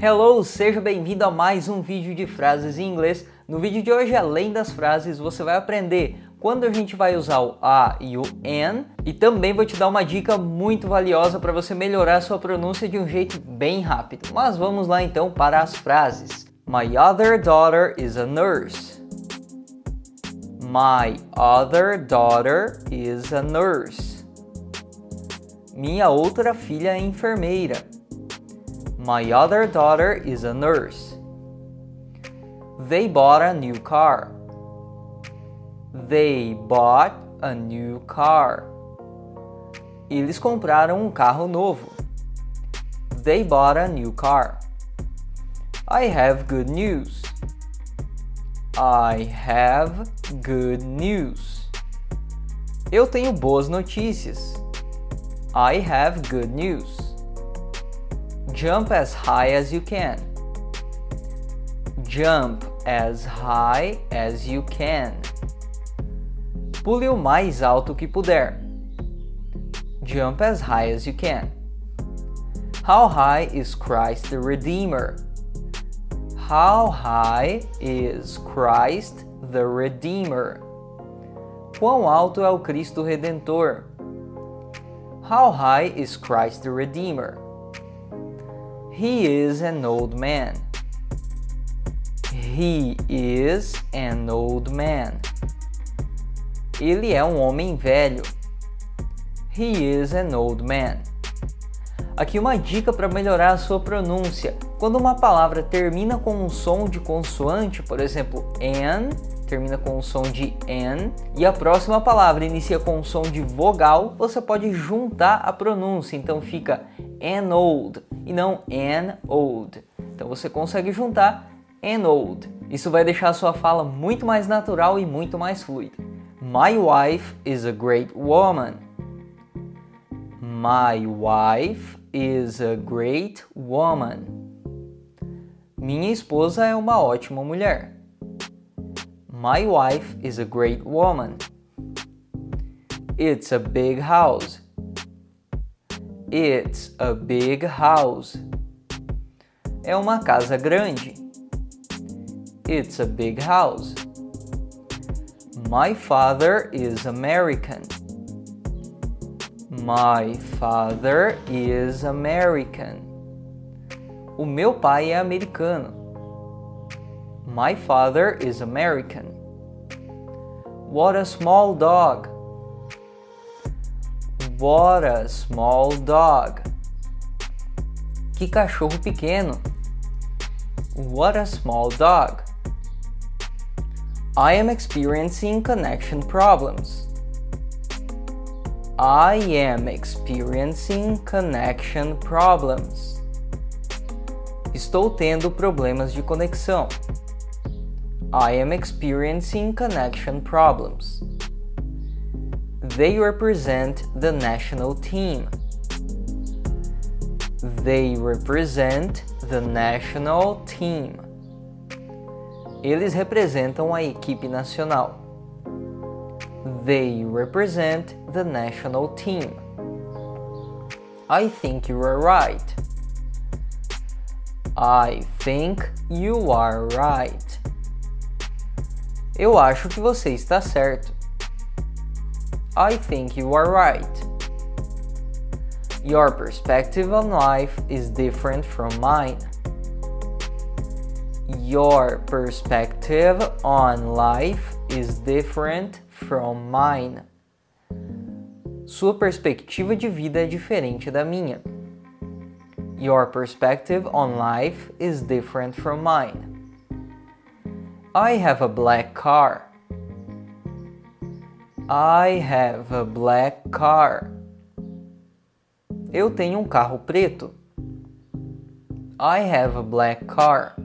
Hello, seja bem-vindo a mais um vídeo de frases em inglês. No vídeo de hoje, além das frases, você vai aprender quando a gente vai usar o a e o an e também vou te dar uma dica muito valiosa para você melhorar sua pronúncia de um jeito bem rápido. Mas vamos lá então para as frases. My other daughter is a nurse. My other daughter is a nurse. Minha outra filha é enfermeira. My other daughter is a nurse. They bought a new car. They bought a new car. Eles compraram um carro novo. They bought a new car. I have good news. I have good news. Eu tenho boas notícias. I have good news. Jump as high as you can. Jump as high as you can. Pule o mais alto que puder. Jump as high as you can. How high is Christ the Redeemer? How high is Christ the Redeemer? Quão alto é o Cristo Redentor? How high is Christ the Redeemer? He is an old man. He is an old man. Ele é um homem velho. He is an old man. Aqui uma dica para melhorar a sua pronúncia. Quando uma palavra termina com um som de consoante, por exemplo, an, termina com o som de n, e a próxima palavra inicia com um som de vogal, você pode juntar a pronúncia, então fica an old e não an old. Então você consegue juntar an old. Isso vai deixar a sua fala muito mais natural e muito mais fluida. My wife is a great woman. My wife is a great woman. Minha esposa é uma ótima mulher. My wife is a great woman. It's a big house. It's a big house. É uma casa grande. It's a big house. My father is American. My father is American. O meu pai é americano. My father is American. What a small dog. What a small dog. Que cachorro pequeno. What a small dog. I am experiencing connection problems. I am experiencing connection problems. Estou tendo problemas de conexão. I am experiencing connection problems. They represent the national team. They represent the national team. Eles representam a equipe nacional. They represent the national team. I think you are right. I think you are right. Eu acho que você está certo. I think you are right. Your perspective on life is different from mine. Your perspective on life is different from mine. Sua perspectiva de vida é diferente da minha. Your perspective on life is different from mine. I have a black car. I have a black car. Eu tenho um carro preto. I have a black car.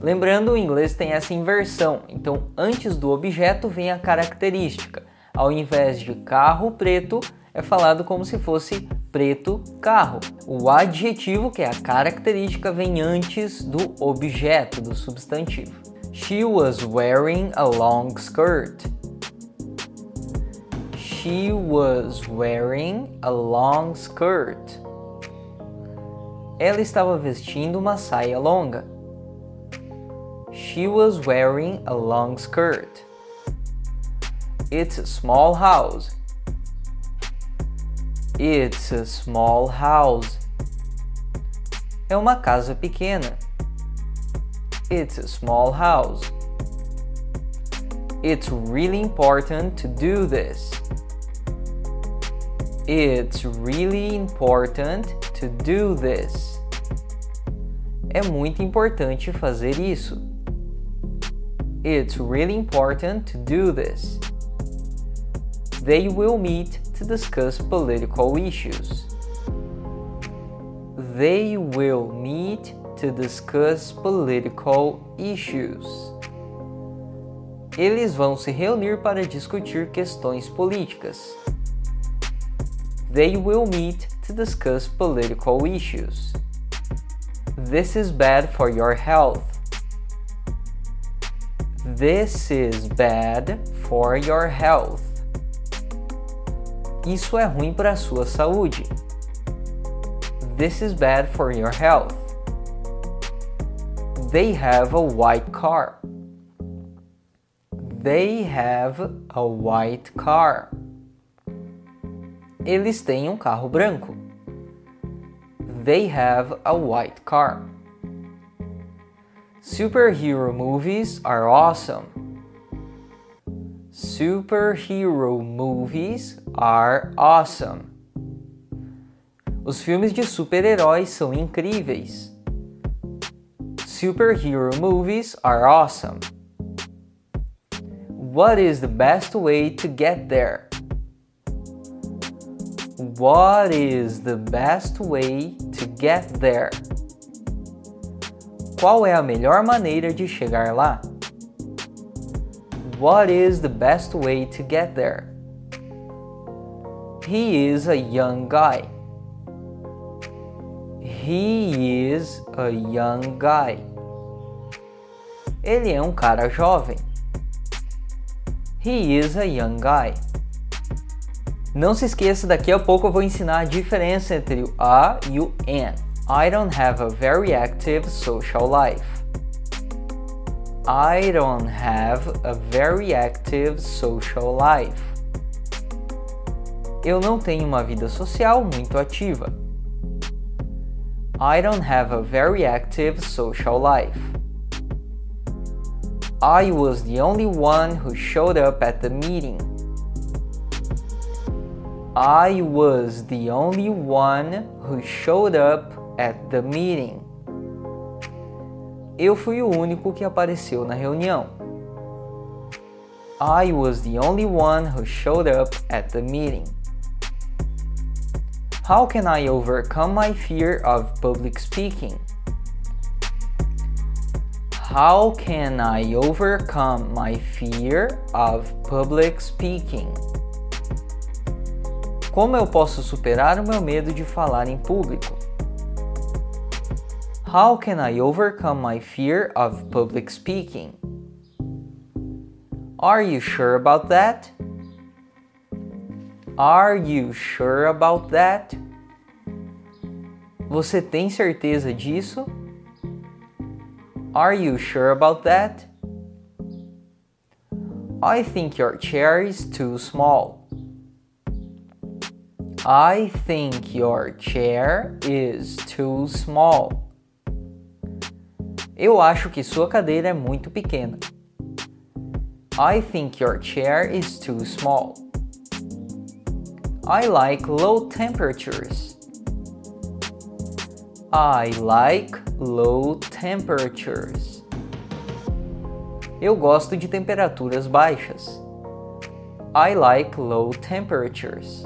Lembrando, o inglês tem essa inversão, então antes do objeto vem a característica. Ao invés de carro preto, é falado como se fosse preto carro. O adjetivo, que é a característica, vem antes do objeto, do substantivo. She was wearing a long skirt. She was wearing a long skirt. Ela estava vestindo uma saia longa. She was wearing a long skirt. It's a small house. It's a small house. É uma casa pequena. It's a small house. It's really important to do this. It's really important to do this. É muito importante fazer isso. It's really important to do this. They will meet to discuss political issues. They will meet to discuss political issues. Eles vão se reunir para discutir questões políticas. They will meet to discuss political issues. This is bad for your health. This is bad for your health. Isso é ruim para sua saúde. This is bad for your health. They have a white car. They have a white car. Eles têm um carro branco. They have a white car. Superhero movies are awesome. Superhero movies are awesome. Os filmes de super-heróis são incríveis. Superhero movies are awesome. What is the best way to get there? What is the best way to get there? Qual é a melhor maneira de chegar lá? What is the best way to get there? He is a young guy. He is a young guy. Ele é um cara jovem. He is a young guy. Não se esqueça, daqui a pouco eu vou ensinar a diferença entre o a e o an. I don't have a very active social life. I don't have a very active social life. Eu não tenho uma vida social muito ativa. I don't have a very active social life. I was the only one who showed up at the meeting. I was the only one who showed up at the meeting. Eu fui o único que apareceu na reunião. I was the only one who showed up at the meeting. How can I overcome my fear of public speaking? How can I overcome my fear of public speaking? Como eu posso superar o meu medo de falar em público? How can I overcome my fear of public speaking? Are you sure about that? Are you sure about that? Você tem certeza disso? Are you sure about that? I think your chair is too small. I think your chair is too small. Eu acho que sua cadeira é muito pequena. I think your chair is too small. I like low temperatures. I like low temperatures. Eu gosto de temperaturas baixas. I like low temperatures.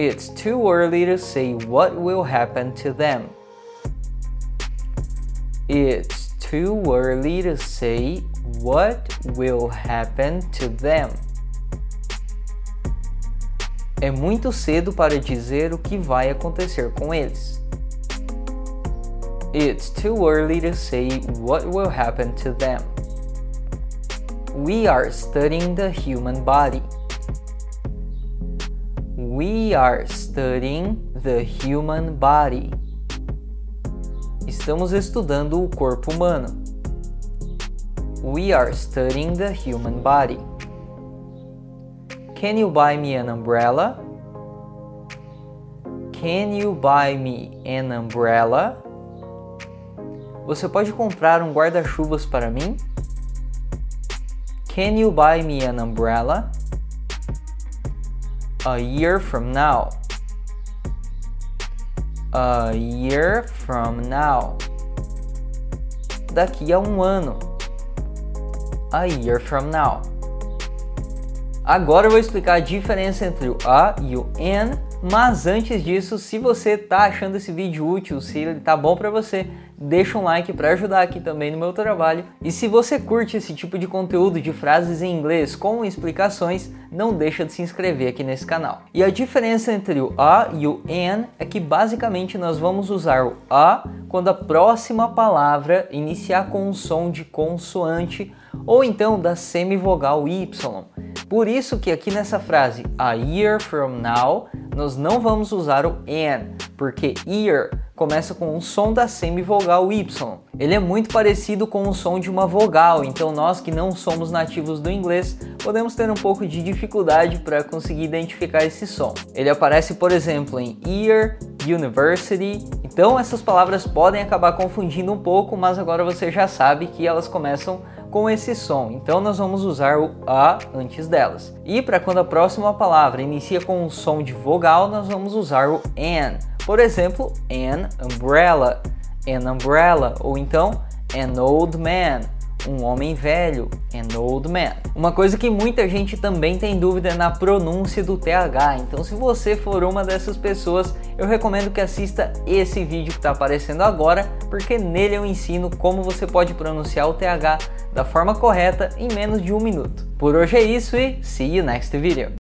It's too early to say what will happen to them. It's too early to say what will happen to them. É muito cedo para dizer o que vai acontecer com eles. It's too early to say what will happen to them. We are studying the human body. We are studying the human body. Estamos estudando o corpo humano. We are studying the human body. Can you buy me an umbrella? Can you buy me an umbrella? Você pode comprar um guarda-chuvas para mim? Can you buy me an umbrella? A year from now. A year from now. Daqui a um ano. A year from now. Agora eu vou explicar a diferença entre o a e o an, mas antes disso, se você está achando esse vídeo útil, se ele tá bom para você, deixa um like para ajudar aqui também no meu trabalho. E se você curte esse tipo de conteúdo de frases em inglês com explicações, não deixa de se inscrever aqui nesse canal. E a diferença entre o a e o an é que basicamente nós vamos usar o a quando a próxima palavra iniciar com um som de consoante ou então da semivogal y. Por isso que aqui nessa frase a year from now nós não vamos usar o an, porque year começa com o som da semivogal y. Ele é muito parecido com o som de uma vogal, então nós que não somos nativos do inglês podemos ter um pouco de dificuldade para conseguir identificar esse som. Ele aparece, por exemplo, em year, university. Então essas palavras podem acabar confundindo um pouco, mas agora você já sabe que elas começam com esse som. Então nós vamos usar o a antes delas. E para quando a próxima palavra inicia com um som de vogal, nós vamos usar o an. Por exemplo, an umbrella, an umbrella, ou então an old man, um homem velho, an old man. Uma coisa que muita gente também tem dúvida é na pronúncia do TH, então se você for uma dessas pessoas, eu recomendo que assista esse vídeo que está aparecendo agora, porque nele eu ensino como você pode pronunciar o TH da forma correta em menos de um minuto. Por hoje é isso e see you next video!